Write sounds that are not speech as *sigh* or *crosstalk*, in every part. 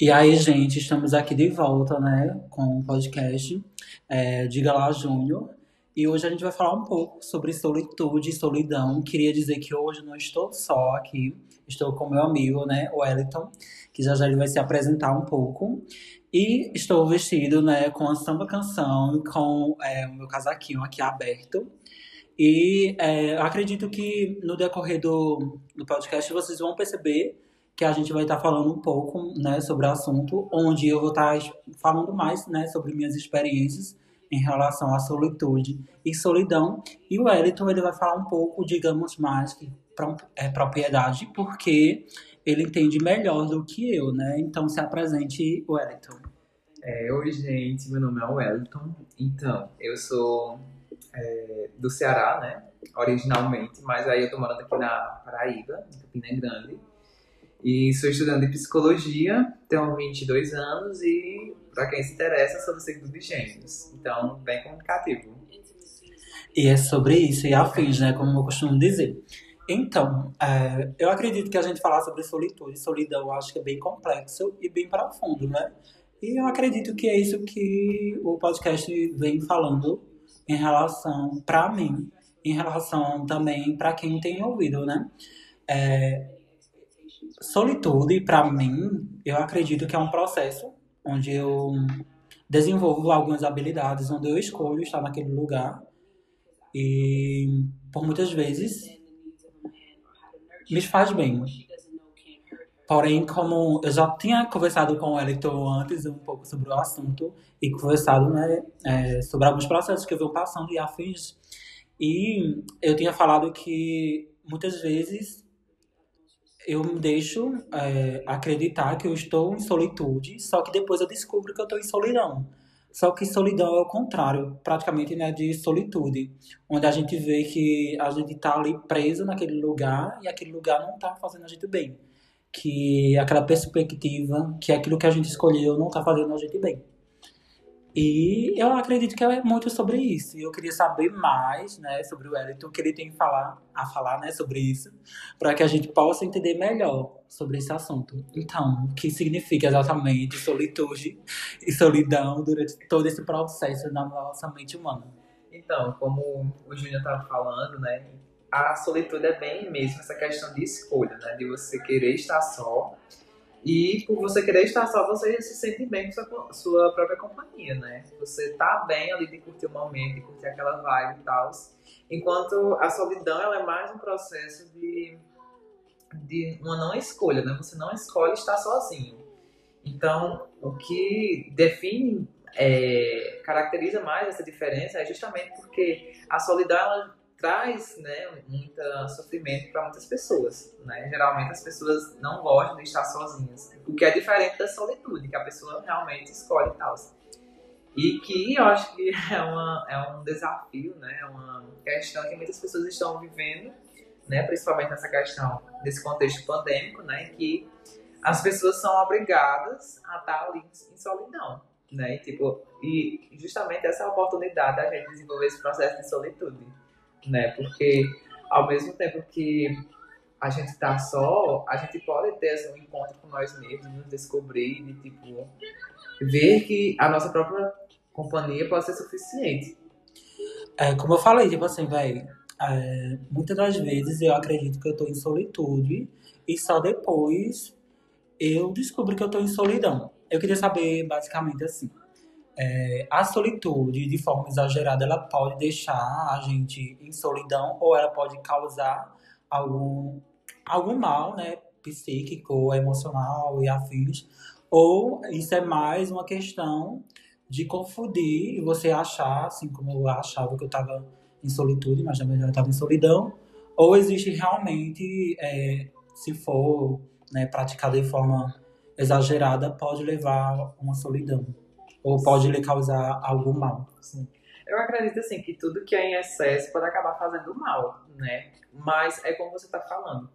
E aí, gente, estamos aqui de volta, né, com o podcast é, Diga Lá Júnior. E hoje a gente vai falar um pouco sobre solitude e solidão. Queria dizer que hoje não estou só aqui, estou com meu amigo, né, o Wellington, que já já ele vai se apresentar um pouco. E estou vestido, né, com a samba canção, com é, o meu casaquinho aqui aberto. E é, acredito que no decorrer do, do podcast vocês vão perceber que a gente vai estar falando um pouco né, sobre o assunto, onde eu vou estar falando mais né, sobre minhas experiências em relação à solitude e solidão. E o Wellington ele vai falar um pouco, digamos, mais que é propriedade, porque ele entende melhor do que eu, né? Então se apresente, Wellington. É, Oi, gente, meu nome é Wellington. Então, eu sou é, do Ceará, né? Originalmente, mas aí eu tô morando aqui na Paraíba, em Campina Grande. E sou estudante de psicologia, tenho 22 anos e, para quem se interessa, sou do signo de gêmeos. Então, bem comunicativo. E é sobre isso, e afins, né? Como eu costumo dizer. Então, é, eu acredito que a gente falar sobre solitude e solidão, eu acho que é bem complexo e bem profundo, né? E eu acredito que é isso que o podcast vem falando em relação, para mim, em relação também para quem tem ouvido, né? É, solitude, para mim, eu acredito que é um processo onde eu desenvolvo algumas habilidades, onde eu escolho estar naquele lugar e por muitas vezes me faz bem. Porém, como eu já tinha conversado com o Elton antes um pouco sobre o assunto e conversado né, é, sobre alguns processos que eu venho passando e afins, e eu tinha falado que muitas vezes eu me deixo é, acreditar que eu estou em solitude, só que depois eu descubro que eu estou em solidão. Só que solidão é o contrário, praticamente, né, de solitude, onde a gente vê que a gente está ali preso naquele lugar e aquele lugar não está fazendo a gente bem. Que aquela perspectiva, que aquilo que a gente escolheu não está fazendo a gente bem. E eu acredito que é muito sobre isso. E eu queria saber mais, né, sobre o Wellington, que ele tem falar, a falar, né, sobre isso, para que a gente possa entender melhor sobre esse assunto. Então, o que significa exatamente solitude e solidão durante todo esse processo na nossa mente humana? Então, como o Júnior estava falando, né, a solitude é bem mesmo essa questão de escolha, né, de você querer estar só e por você querer estar só, você se sente bem com sua, sua própria companhia, né? Você tá bem ali de curtir o momento, de curtir aquela vibe e tal. Enquanto a solidão, ela é mais um processo de, de uma não escolha, né? Você não escolhe estar sozinho. Então, o que define, é, caracteriza mais essa diferença é justamente porque a solidão, ela traz né, muito sofrimento para muitas pessoas. Né? Geralmente as pessoas não gostam de estar sozinhas, o que é diferente da solitude, que a pessoa realmente escolhe e tal. E que eu acho que *laughs* é, uma, é um desafio, né? é uma questão que muitas pessoas estão vivendo, né? principalmente nessa questão desse contexto pandêmico, né? que as pessoas são obrigadas a estar ali em solidão. Né? E, tipo, e justamente essa é a oportunidade da gente desenvolver esse processo de solitude né? Porque ao mesmo tempo que a gente está só, a gente pode ter assim, um encontro com nós mesmos, nos descobrir, de tipo, ver que a nossa própria companhia pode ser suficiente. É, como eu falei, tipo assim, velho, é, muitas das vezes eu acredito que eu estou em solitude e só depois eu descubro que eu estou em solidão. Eu queria saber, basicamente, assim, é, a solitude, de forma exagerada, ela pode deixar a gente em solidão ou ela pode causar algum, algum mal, né, psíquico, emocional e afins, ou isso é mais uma questão de confundir e você achar, assim como eu achava que eu estava em solitude, mas na verdade eu estava em solidão, ou existe realmente, é, se for né, praticado de forma exagerada, pode levar a uma solidão. Ou pode lhe causar algum mal. Sim. Eu acredito assim que tudo que é em excesso pode acabar fazendo mal, né? Mas é como você está falando.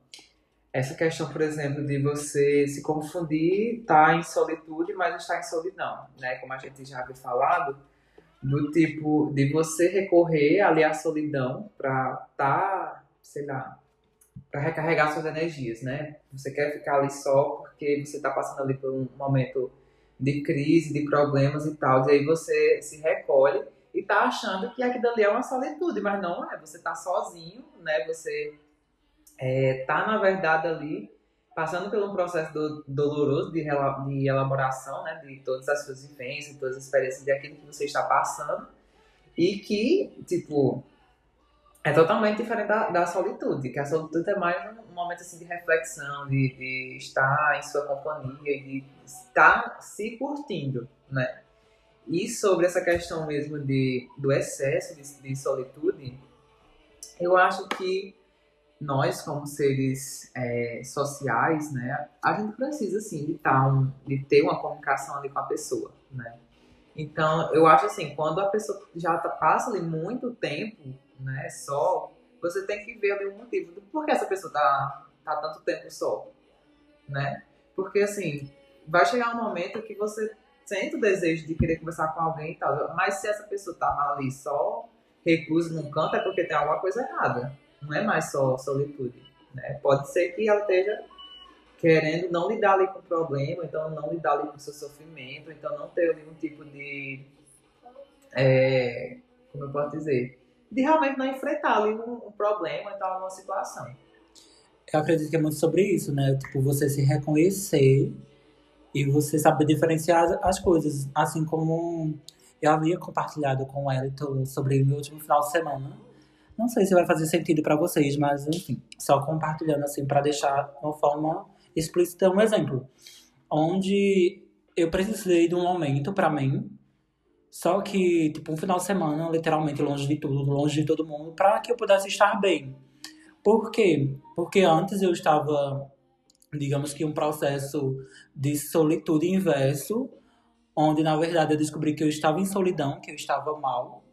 Essa questão, por exemplo, de você se confundir, estar tá em solitude, mas estar em solidão, né? Como a gente já havia falado, do tipo de você recorrer ali à solidão para estar, tá, sei lá, para recarregar suas energias, né? Você quer ficar ali só porque você está passando ali por um momento de crise, de problemas e tal, e aí você se recolhe e tá achando que aquilo ali é uma solitude, mas não é. Você tá sozinho, né? Você é, tá na verdade ali passando por um processo do, doloroso de, de, elaboração, né? De todas as suas vivências, todas as experiências de aquilo que você está passando e que, tipo, é totalmente diferente da, da solitude, que a solitude é mais um, momento assim de reflexão, de, de, estar em sua companhia, de estar se curtindo, né? E sobre essa questão mesmo de, do excesso de, de solitude, eu acho que nós, como seres é, sociais, né, a gente precisa, sim, de, tá de ter uma comunicação ali com a pessoa, né? Então, eu acho assim, quando a pessoa já tá, passa ali muito tempo né, só, você tem que ver ali o motivo do porquê essa pessoa tá, tá tanto tempo só, né? Porque assim, vai chegar um momento que você sente o desejo de querer conversar com alguém e tal, mas se essa pessoa tá ali só reclusa num canto é porque tem alguma coisa errada, não é mais só solitude, né? Pode ser que ela esteja querendo não lidar ali com o problema, então não lidar ali com o seu sofrimento, então não ter nenhum tipo de é, como eu posso dizer, de realmente não enfrentar ali um, um problema, então alguma situação. Eu acredito que é muito sobre isso, né? Tipo, você se reconhecer e você saber diferenciar as coisas. Assim como eu havia compartilhado com o Elton sobre o meu último final de semana. Não sei se vai fazer sentido para vocês, mas enfim, só compartilhando assim para deixar de uma forma explícita um exemplo. Onde eu precisei de um momento para mim só que, tipo, um final de semana, literalmente longe de tudo, longe de todo mundo, para que eu pudesse estar bem. Por quê? Porque antes eu estava, digamos que, um processo de solitude inverso, onde na verdade eu descobri que eu estava em solidão, que eu estava mal,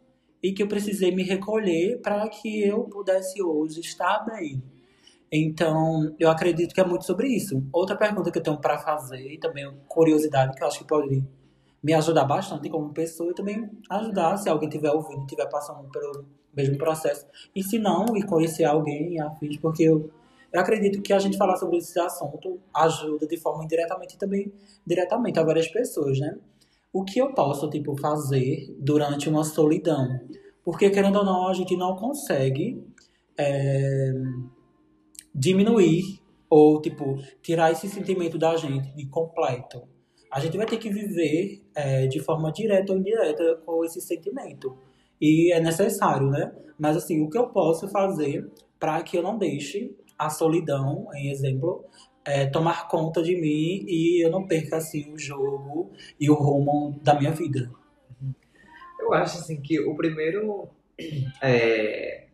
e que eu precisei me recolher para que eu pudesse hoje estar bem. Então, eu acredito que é muito sobre isso. Outra pergunta que eu tenho para fazer, e também curiosidade que eu acho que pode me ajudar bastante como pessoa e também ajudar se alguém estiver ouvindo, estiver passando pelo mesmo processo. E se não, e conhecer alguém afins, porque eu, eu acredito que a gente falar sobre esse assunto ajuda de forma indiretamente e também diretamente a várias pessoas, né? O que eu posso, tipo, fazer durante uma solidão? Porque, querendo ou não, a gente não consegue é, diminuir ou, tipo, tirar esse sentimento da gente de completo a gente vai ter que viver é, de forma direta ou indireta com esse sentimento. E é necessário, né? Mas assim, o que eu posso fazer para que eu não deixe a solidão, em exemplo, é, tomar conta de mim e eu não perca assim o jogo e o rumo da minha vida. Eu acho assim que o primeiro *clears throat* é,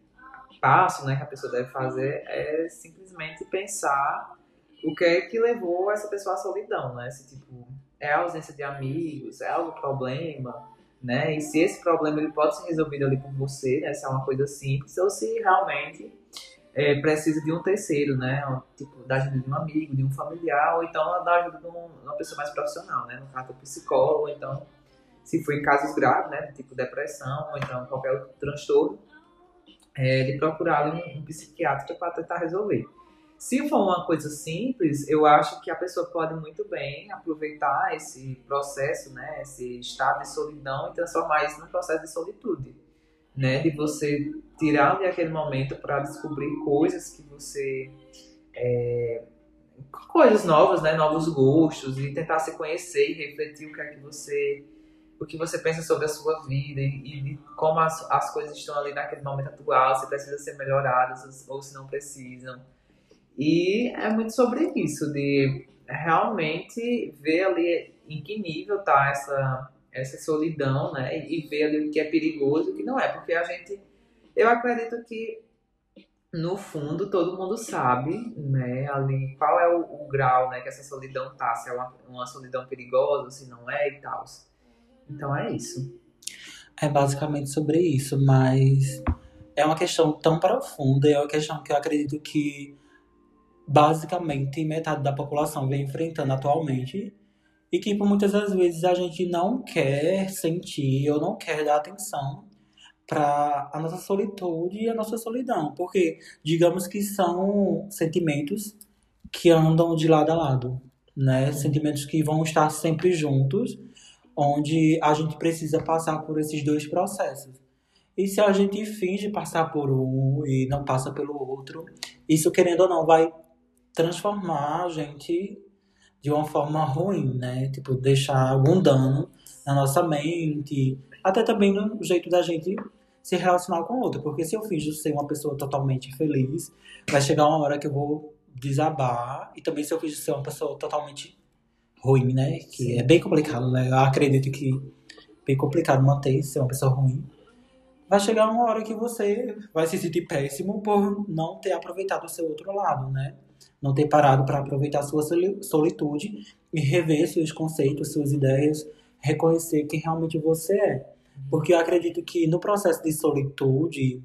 passo, né, que a pessoa deve fazer é simplesmente pensar o que é que levou essa pessoa à solidão, né? Esse tipo é a ausência de amigos, é algum problema, né? E se esse problema ele pode ser resolvido ali por você, né? Se é uma coisa simples, ou se realmente é, precisa de um terceiro, né? Tipo, da ajuda de um amigo, de um familiar, ou então da ajuda de uma pessoa mais profissional, né? No caso, psicólogo, então, se for em casos graves, né? Tipo depressão, ou então qualquer outro transtorno, é, de procurar um, um psiquiatra para tentar resolver. Se for uma coisa simples, eu acho que a pessoa pode muito bem aproveitar esse processo, né, esse estado de solidão e transformar isso num processo de solitude, né, de você tirar ali aquele momento para descobrir coisas que você é, coisas novas, né, novos gostos e tentar se conhecer e refletir o que é que você o que você pensa sobre a sua vida e, e como as, as coisas estão ali naquele momento atual, se precisam ser melhoradas ou se não precisam e é muito sobre isso, de realmente ver ali em que nível tá essa, essa solidão, né? E ver ali o que é perigoso e o que não é. Porque a gente, eu acredito que no fundo todo mundo sabe, né? Ali qual é o, o grau, né? Que essa solidão tá, se é uma, uma solidão perigosa, se não é e tal. Então é isso. É basicamente sobre isso, mas é uma questão tão profunda, é uma questão que eu acredito que basicamente metade da população vem enfrentando atualmente e que por muitas das vezes a gente não quer sentir ou não quer dar atenção para a nossa solitude e a nossa solidão, porque digamos que são sentimentos que andam de lado a lado, né? Sentimentos que vão estar sempre juntos, onde a gente precisa passar por esses dois processos. E se a gente finge passar por um e não passa pelo outro, isso querendo ou não vai transformar a gente de uma forma ruim, né? Tipo, deixar algum dano na nossa mente, até também no jeito da gente se relacionar com o outro. Porque se eu finjo ser uma pessoa totalmente feliz, vai chegar uma hora que eu vou desabar. E também se eu finjo ser uma pessoa totalmente ruim, né? Que Sim. é bem complicado, né? Eu acredito que é bem complicado manter ser uma pessoa ruim. Vai chegar uma hora que você vai se sentir péssimo por não ter aproveitado o seu outro lado, né? Não ter parado para aproveitar sua solitude e rever seus conceitos, suas ideias, reconhecer quem realmente você é. Porque eu acredito que no processo de solitude,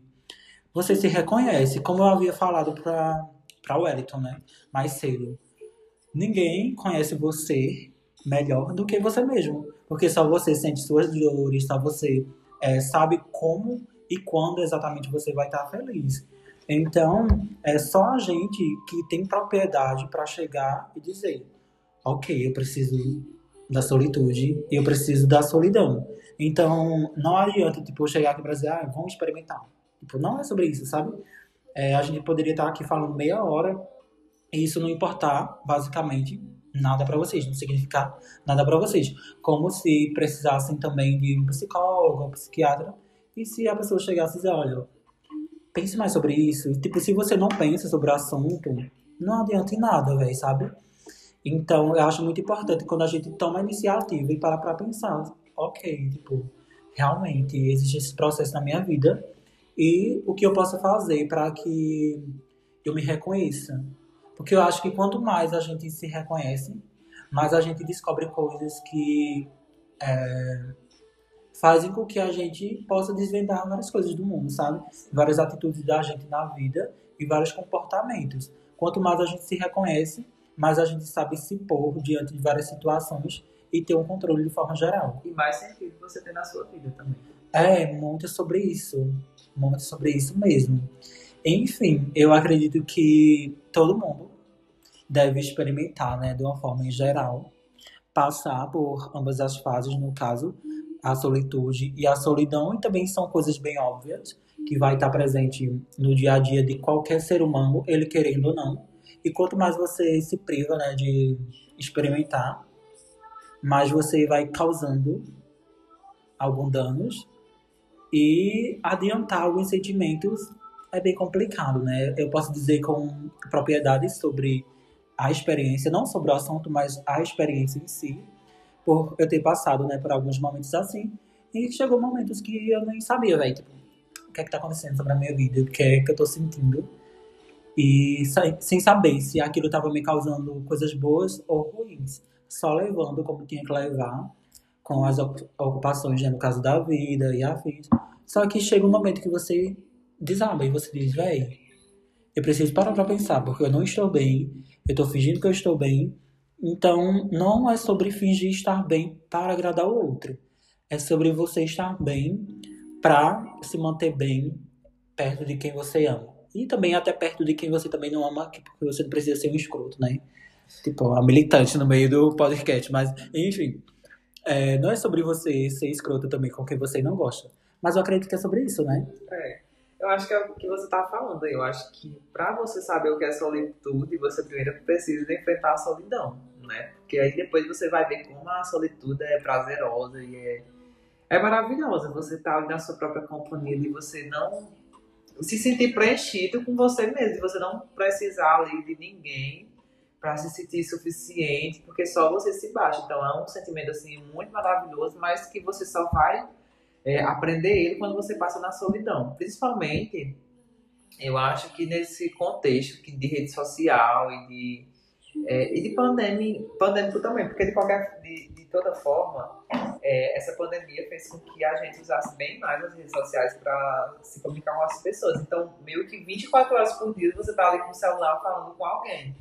você se reconhece, como eu havia falado para o Wellington, né? Mais cedo. Ninguém conhece você melhor do que você mesmo. Porque só você sente suas dores, só você é, sabe como e quando exatamente você vai estar feliz. Então, é só a gente que tem propriedade para chegar e dizer: ok, eu preciso da solitude eu preciso da solidão. Então, não adianta, tipo, chegar aqui e dizer, ah, vamos experimentar. Tipo, não é sobre isso, sabe? É, a gente poderia estar aqui falando meia hora e isso não importar, basicamente, nada para vocês, não significar nada para vocês. Como se precisassem também de um psicólogo, um psiquiatra, e se a pessoa chegasse e dizer, olha, pense mais sobre isso. E, tipo, se você não pensa sobre o assunto, não adianta em nada, velho, sabe? Então, eu acho muito importante quando a gente toma a iniciativa e para pra pensar ok, tipo, realmente existe esse processo na minha vida e o que eu posso fazer para que eu me reconheça. Porque eu acho que quanto mais a gente se reconhece, mais a gente descobre coisas que é, fazem com que a gente possa desvendar várias coisas do mundo, sabe? Várias atitudes da gente na vida e vários comportamentos. Quanto mais a gente se reconhece, mais a gente sabe se pôr diante de várias situações e ter um controle de forma geral. E mais sentido você tem na sua vida também. É, muito sobre isso. Muito sobre isso mesmo. Enfim, eu acredito que todo mundo deve experimentar, né, de uma forma em geral, passar por ambas as fases, no caso, a solitude e a solidão, e também são coisas bem óbvias, que vai estar presente no dia a dia de qualquer ser humano, ele querendo ou não. E quanto mais você se priva, né, de experimentar, mas você vai causando alguns danos e adiantar alguns sentimentos é bem complicado, né? Eu posso dizer com propriedade sobre a experiência, não sobre o assunto, mas a experiência em si, por eu ter passado, né, por alguns momentos assim, e chegou momentos que eu nem sabia, velho, tipo, o que é que tá acontecendo sobre a minha vida, o que é que eu tô sentindo, e sem saber se aquilo tava me causando coisas boas ou ruins só levando como tinha que levar, com as ocupações, né, no caso da vida e afins. Só que chega um momento que você desaba e você diz, véi, eu preciso parar pra pensar, porque eu não estou bem, eu tô fingindo que eu estou bem. Então, não é sobre fingir estar bem para agradar o outro. É sobre você estar bem para se manter bem perto de quem você ama. E também até perto de quem você também não ama, porque você não precisa ser um escroto, né? Tipo, a militante no meio do podcast. Mas, enfim. É, não é sobre você ser escroto também com quem você não gosta. Mas eu acredito que é sobre isso, né? É. Eu acho que é o que você tá falando. Eu acho que para você saber o que é solitude, você primeiro precisa enfrentar a solidão, né? Porque aí depois você vai ver como a solitude é prazerosa e é, é maravilhosa. Você tá ali na sua própria companhia e você não se sentir preenchido com você mesmo. Você não precisar ali de ninguém para se sentir suficiente, porque só você se baixa. Então é um sentimento assim muito maravilhoso, mas que você só vai é, aprender ele quando você passa na solidão. Principalmente, eu acho que nesse contexto de rede social e de, é, e de pandemia, pandêmico também, porque de qualquer de, de toda forma, é, essa pandemia fez com que a gente usasse bem mais as redes sociais para se comunicar com as pessoas. Então, meio que 24 horas por dia você está ali com o celular falando com alguém.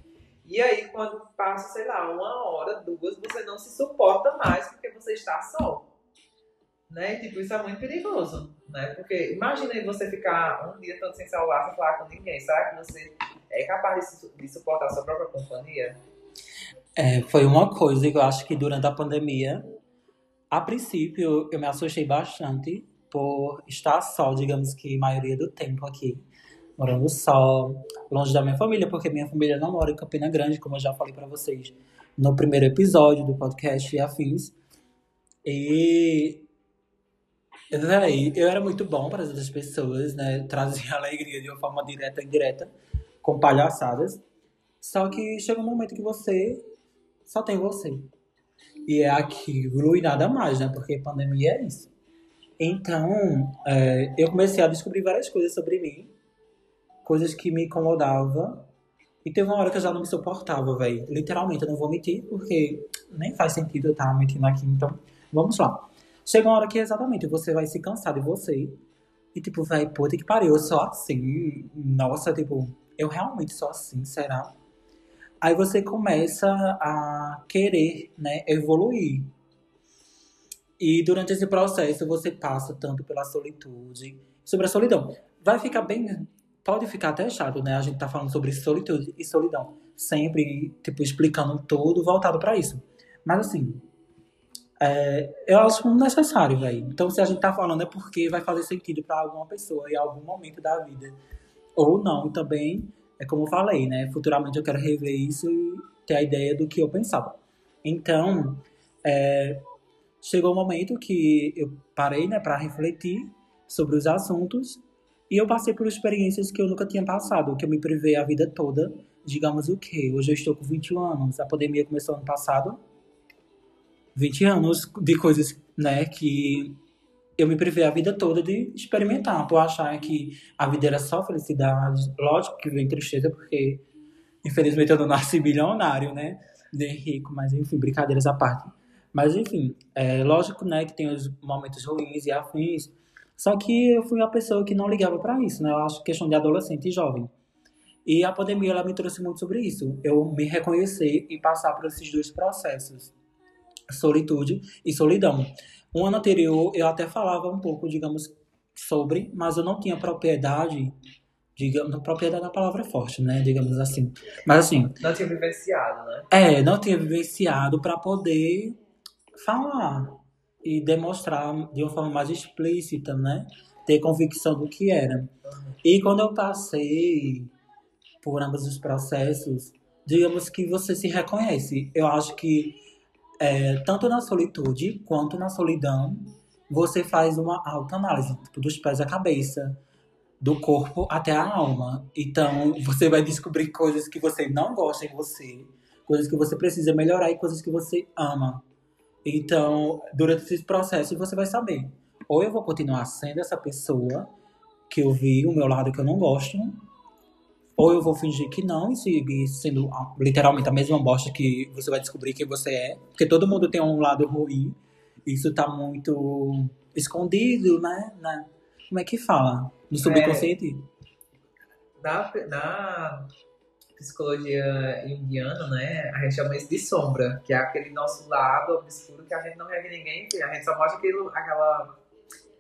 E aí, quando passa, sei lá, uma hora, duas, você não se suporta mais porque você está só. Né? Tipo, isso é muito perigoso, né? Porque imagina você ficar um dia todo sem celular, sem falar com ninguém. Será que você é capaz de, de suportar sua própria companhia? É, foi uma coisa que eu acho que durante a pandemia, a princípio, eu me assustei bastante por estar só, digamos que a maioria do tempo aqui. Morando só, longe da minha família, porque minha família não mora em Campina Grande, como eu já falei para vocês no primeiro episódio do podcast e afins. E eu era muito bom para as outras pessoas, né? Trazia *laughs* alegria de uma forma direta e indireta, com palhaçadas. Só que chega um momento que você só tem você. E é aquilo e nada mais, né? Porque pandemia é isso. Então, é, eu comecei a descobrir várias coisas sobre mim, coisas que me incomodavam. E teve uma hora que eu já não me suportava, velho. Literalmente, eu não vou mentir, porque nem faz sentido eu estar mentindo aqui. Então, vamos lá. Chega uma hora que exatamente você vai se cansar de você. E tipo, vai, puta que pariu, eu sou assim. Nossa, tipo, eu realmente sou assim, será? Aí você começa a querer, né, evoluir. E durante esse processo você passa tanto pela solitude, sobre a solidão. Vai ficar bem, pode ficar até chato, né? A gente tá falando sobre solitude e solidão, sempre tipo explicando tudo voltado para isso. Mas assim, é, eu acho necessário, velho. Então, se a gente tá falando é porque vai fazer sentido para alguma pessoa em algum momento da vida. Ou não, também, é como eu falei, né? Futuramente eu quero rever isso e ter a ideia do que eu pensava. Então, é, chegou o um momento que eu parei, né, para refletir sobre os assuntos e eu passei por experiências que eu nunca tinha passado, que eu me privei a vida toda. Digamos o quê? Hoje eu estou com 21 anos, a pandemia começou ano passado, 20 anos de coisas, né, que eu me privei a vida toda de experimentar, por achar que a vida era só felicidade. Lógico que vem tristeza, porque infelizmente eu não nasci bilionário, né, nem rico, mas enfim, brincadeiras à parte. Mas enfim, é lógico, né, que tem os momentos ruins e afins, só que eu fui uma pessoa que não ligava para isso, né, eu acho questão de adolescente e jovem. E a pandemia, ela me trouxe muito sobre isso, eu me reconhecer e passar por esses dois processos solitude e solidão. Um ano anterior eu até falava um pouco, digamos, sobre, mas eu não tinha propriedade, digamos, propriedade da palavra é forte, né, digamos assim. Mas assim, não tinha vivenciado, né? É, não tinha vivenciado para poder falar e demonstrar de uma forma mais explícita, né? Ter convicção do que era. E quando eu passei por ambos os processos, digamos que você se reconhece. Eu acho que é, tanto na solitude quanto na solidão, você faz uma autoanálise, tipo, dos pés à cabeça, do corpo até a alma. Então, você vai descobrir coisas que você não gosta em você, coisas que você precisa melhorar e coisas que você ama. Então, durante esse processo, você vai saber: ou eu vou continuar sendo essa pessoa que eu vi, o meu lado que eu não gosto, ou eu vou fingir que não e seguir sendo literalmente a mesma bosta que você vai descobrir que você é. Porque todo mundo tem um lado ruim. Isso tá muito escondido, né? Na, como é que fala? No subconsciente? É, na, na psicologia indiana, né? A gente chama isso de sombra, que é aquele nosso lado obscuro que a gente não vê ninguém, a gente só mostra aquilo, aquela.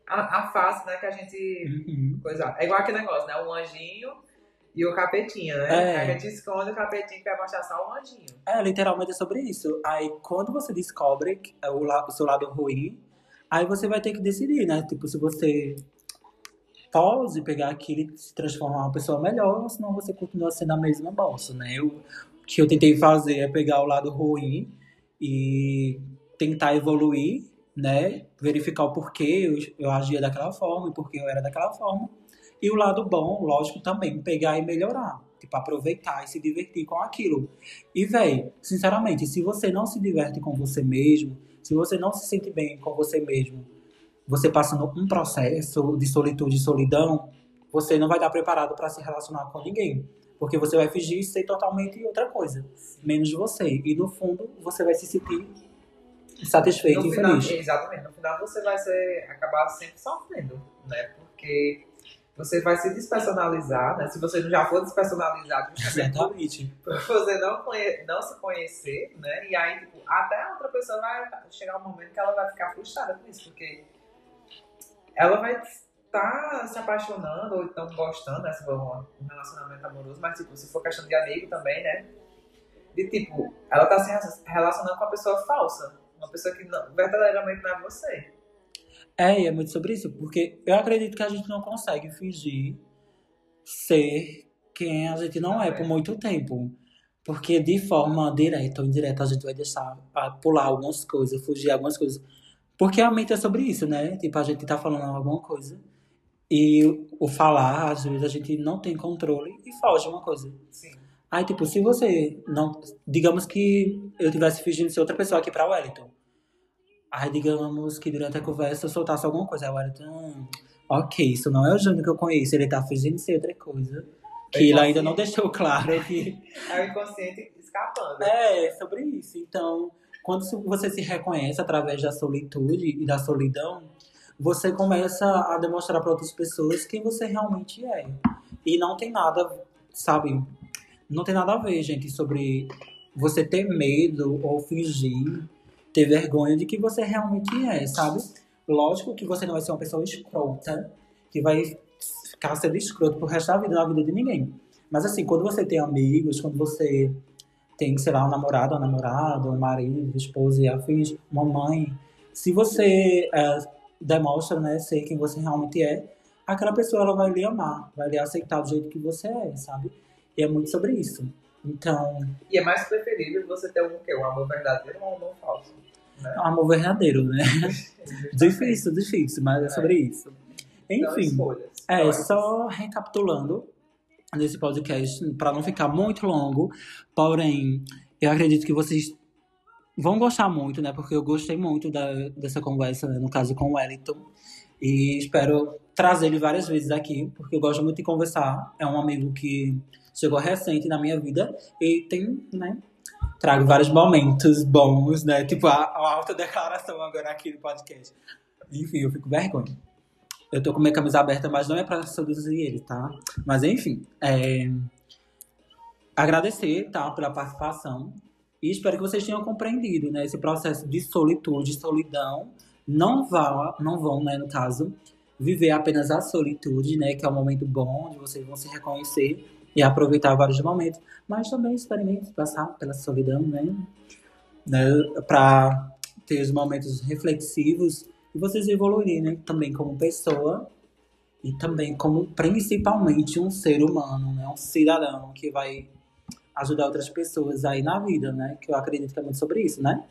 A, a face, né? Que a gente. Uhum. Coisa, é igual aquele negócio, né? Um anjinho e o capetinha, né? É. A gente esconde o capetinho que vai mostrar só o anjinho. É, literalmente é sobre isso. Aí quando você descobre é o, o seu lado ruim, aí você vai ter que decidir, né? Tipo, se você pode pegar aquilo e se transformar em uma pessoa melhor, ou senão você continua sendo a mesma bolsa, né? Eu, o que eu tentei fazer é pegar o lado ruim e tentar evoluir, né? Verificar o porquê eu, eu agia daquela forma e porquê eu era daquela forma e o lado bom, lógico, também pegar e melhorar. Tipo, aproveitar e se divertir com aquilo. E, velho, sinceramente, se você não se diverte com você mesmo, se você não se sente bem com você mesmo, você passando um processo de solitude e solidão, você não vai estar preparado para se relacionar com ninguém. Porque você vai fingir ser totalmente outra coisa, menos você. E no fundo, você vai se sentir satisfeito no e final, feliz. Exatamente. No final, você vai ser, acabar sempre sofrendo, né? Porque você vai se despersonalizar, né? Se você já for despersonalizado, *laughs* Exatamente. você não, não se conhecer, né? E aí, tipo, até a outra pessoa vai chegar um momento que ela vai ficar frustrada com isso, porque ela vai estar se apaixonando ou então gostando, né? Se for um relacionamento amoroso, mas tipo, se for questão de amigo também, né? De tipo, ela tá se relacionando com uma pessoa falsa. Uma pessoa que não, verdadeiramente não é você. É, e é muito sobre isso, porque eu acredito que a gente não consegue fingir ser quem a gente não é por muito tempo. Porque de forma direta ou indireta a gente vai deixar pular algumas coisas, fugir algumas coisas. Porque a mente é sobre isso, né? Tipo, a gente tá falando alguma coisa e o falar, às vezes a gente não tem controle e foge uma coisa. Sim. Aí, tipo, se você não. Digamos que eu tivesse fingindo ser outra pessoa aqui pra Wellington. Aí, digamos que durante a conversa eu soltasse alguma coisa. Aí, hum, ok, isso não é o Júnior que eu conheço, ele tá fingindo ser outra coisa. Que ele ainda não deixou claro que. *laughs* É o inconsciente escapando. É, sobre isso. Então, quando você se reconhece através da solitude e da solidão, você começa a demonstrar para outras pessoas quem você realmente é. E não tem nada, sabe? Não tem nada a ver, gente, sobre você ter medo ou fingir, ter vergonha de que você realmente é, sabe? Lógico que você não vai ser uma pessoa escrota, que vai ficar sendo escroto pro resto da vida, na vida de ninguém. Mas assim, quando você tem amigos, quando você tem, sei lá, um namorado, uma namorada, um marido, esposa e afins, uma mãe, se você é, demonstra, né, ser quem você realmente é, aquela pessoa ela vai lhe amar, vai lhe aceitar do jeito que você é, sabe? E é muito sobre isso. Então. E é mais preferível você ter um, um amor verdadeiro ou um amor falso. Né? Um amor verdadeiro, né? *laughs* *laughs* difícil, difícil, mas é, é sobre isso. Então, Enfim, então, é, só recapitulando nesse podcast, para não ficar muito longo, porém, eu acredito que vocês vão gostar muito, né? Porque eu gostei muito da, dessa conversa, né? no caso com o Wellington. E espero trazer ele várias vezes aqui, porque eu gosto muito de conversar. É um amigo que chegou recente na minha vida e tem, né? Trago vários momentos bons, né? Tipo a, a autodeclaração agora aqui no podcast. Enfim, eu fico vergonha. Eu tô com minha camisa aberta, mas não é pra seduzir ele, tá? Mas enfim, é... agradecer, tá? Pela participação. E espero que vocês tenham compreendido, né? Esse processo de solitude, solidão. Não, vá, não vão, né, no caso, viver apenas a solitude, né? Que é um momento bom, onde vocês vão se reconhecer e aproveitar vários momentos. Mas também experimente passar pela solidão, né? né? Para ter os momentos reflexivos e vocês evoluírem, né? Também como pessoa e também como principalmente um ser humano, né? Um cidadão que vai ajudar outras pessoas aí na vida, né? Que eu acredito que é muito sobre isso, né?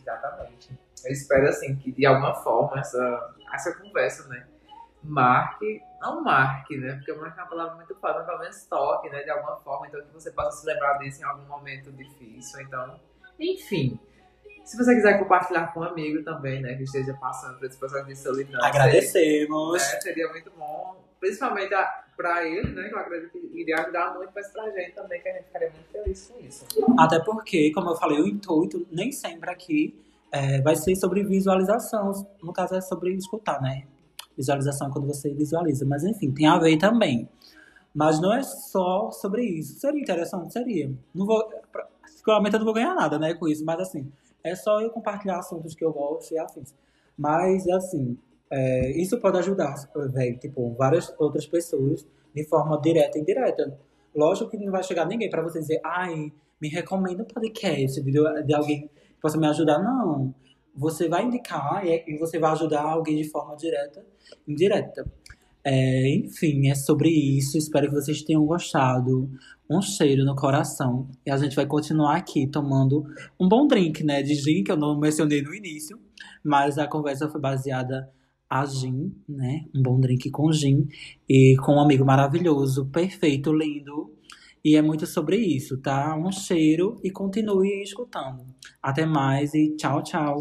Exatamente. Eu espero, assim, que de alguma forma essa, essa conversa, né? Marque, não marque, né? Porque marque é uma palavra muito forte, mas pelo menos toque, né? De alguma forma, então que você possa se lembrar disso em algum momento difícil. Então, enfim. Se você quiser compartilhar com um amigo também, né, que esteja passando por esse processo de solidão. Agradecemos. Seria, né, seria muito bom. Principalmente para ele, né, que eu acredito que iria ajudar muito, mas pra gente também, que a gente ficaria muito feliz com isso. Até porque, como eu falei, o intuito nem sempre aqui é, vai ser sobre visualização. No caso, é sobre escutar, né? Visualização é quando você visualiza. Mas enfim, tem a ver também. Mas não é só sobre isso. Seria interessante? Seria. Não vou. Particularmente eu não vou ganhar nada, né, com isso, mas assim, é só eu compartilhar assuntos que eu gosto e afins. Mas, assim, é, isso pode ajudar, velho, tipo, várias outras pessoas de forma direta e indireta. Lógico que não vai chegar ninguém para você dizer, ai, me recomenda um podcast de, de alguém possa me ajudar. Não. Você vai indicar e, e você vai ajudar alguém de forma direta indireta. É, enfim, é sobre isso. Espero que vocês tenham gostado. Um cheiro no coração. E a gente vai continuar aqui tomando um bom drink, né? De gin, que eu não mencionei no início. Mas a conversa foi baseada a gin, né? Um bom drink com gin. E com um amigo maravilhoso, perfeito, lindo. E é muito sobre isso, tá? Um cheiro e continue escutando. Até mais e tchau, tchau.